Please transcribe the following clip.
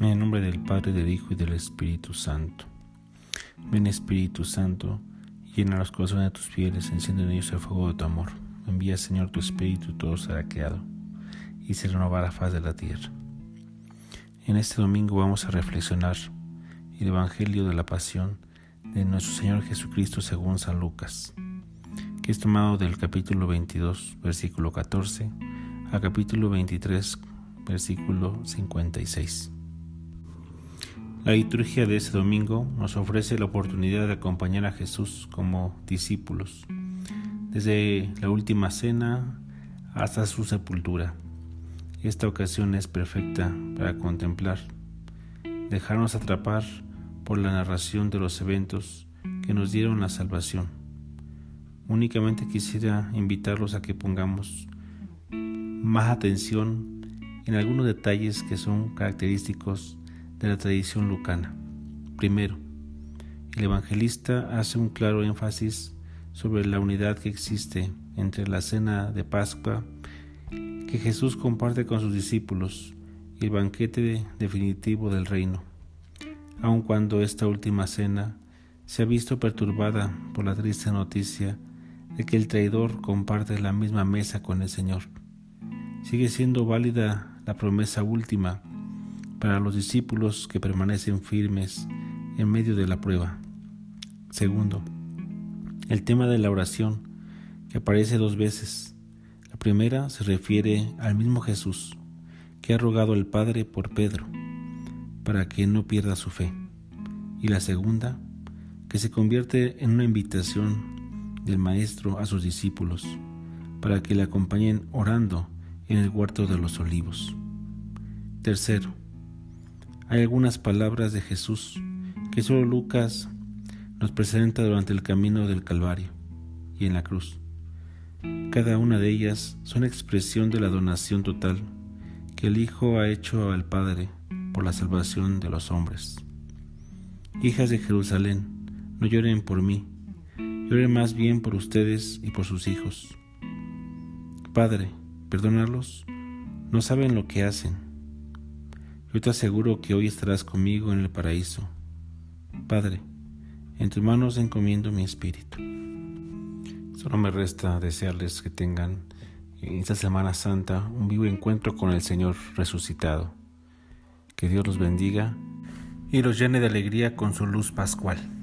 En el nombre del Padre, del Hijo y del Espíritu Santo. Ven Espíritu Santo, llena los corazones de tus fieles, enciende en ellos el fuego de tu amor. Envía Señor tu Espíritu y todo será creado, y se renovará la faz de la tierra. En este domingo vamos a reflexionar el Evangelio de la Pasión de nuestro Señor Jesucristo según San Lucas, que es tomado del capítulo 22, versículo 14, a capítulo 23, versículo 56. La liturgia de este domingo nos ofrece la oportunidad de acompañar a Jesús como discípulos, desde la última cena hasta su sepultura. Esta ocasión es perfecta para contemplar, dejarnos atrapar por la narración de los eventos que nos dieron la salvación. Únicamente quisiera invitarlos a que pongamos más atención en algunos detalles que son característicos de la tradición lucana. Primero, el evangelista hace un claro énfasis sobre la unidad que existe entre la cena de Pascua que Jesús comparte con sus discípulos y el banquete definitivo del reino, aun cuando esta última cena se ha visto perturbada por la triste noticia de que el traidor comparte la misma mesa con el Señor. Sigue siendo válida la promesa última para los discípulos que permanecen firmes en medio de la prueba. Segundo, el tema de la oración, que aparece dos veces. La primera se refiere al mismo Jesús, que ha rogado al Padre por Pedro, para que no pierda su fe. Y la segunda, que se convierte en una invitación del Maestro a sus discípulos, para que le acompañen orando en el huerto de los olivos. Tercero, hay algunas palabras de Jesús que solo Lucas nos presenta durante el camino del Calvario y en la cruz. Cada una de ellas son expresión de la donación total que el Hijo ha hecho al Padre por la salvación de los hombres. Hijas de Jerusalén, no lloren por mí, lloren más bien por ustedes y por sus hijos. Padre, perdónalos, no saben lo que hacen. Yo te aseguro que hoy estarás conmigo en el paraíso. Padre, en tus manos encomiendo mi espíritu. Solo me resta desearles que tengan en esta Semana Santa un vivo encuentro con el Señor resucitado. Que Dios los bendiga y los llene de alegría con su luz pascual.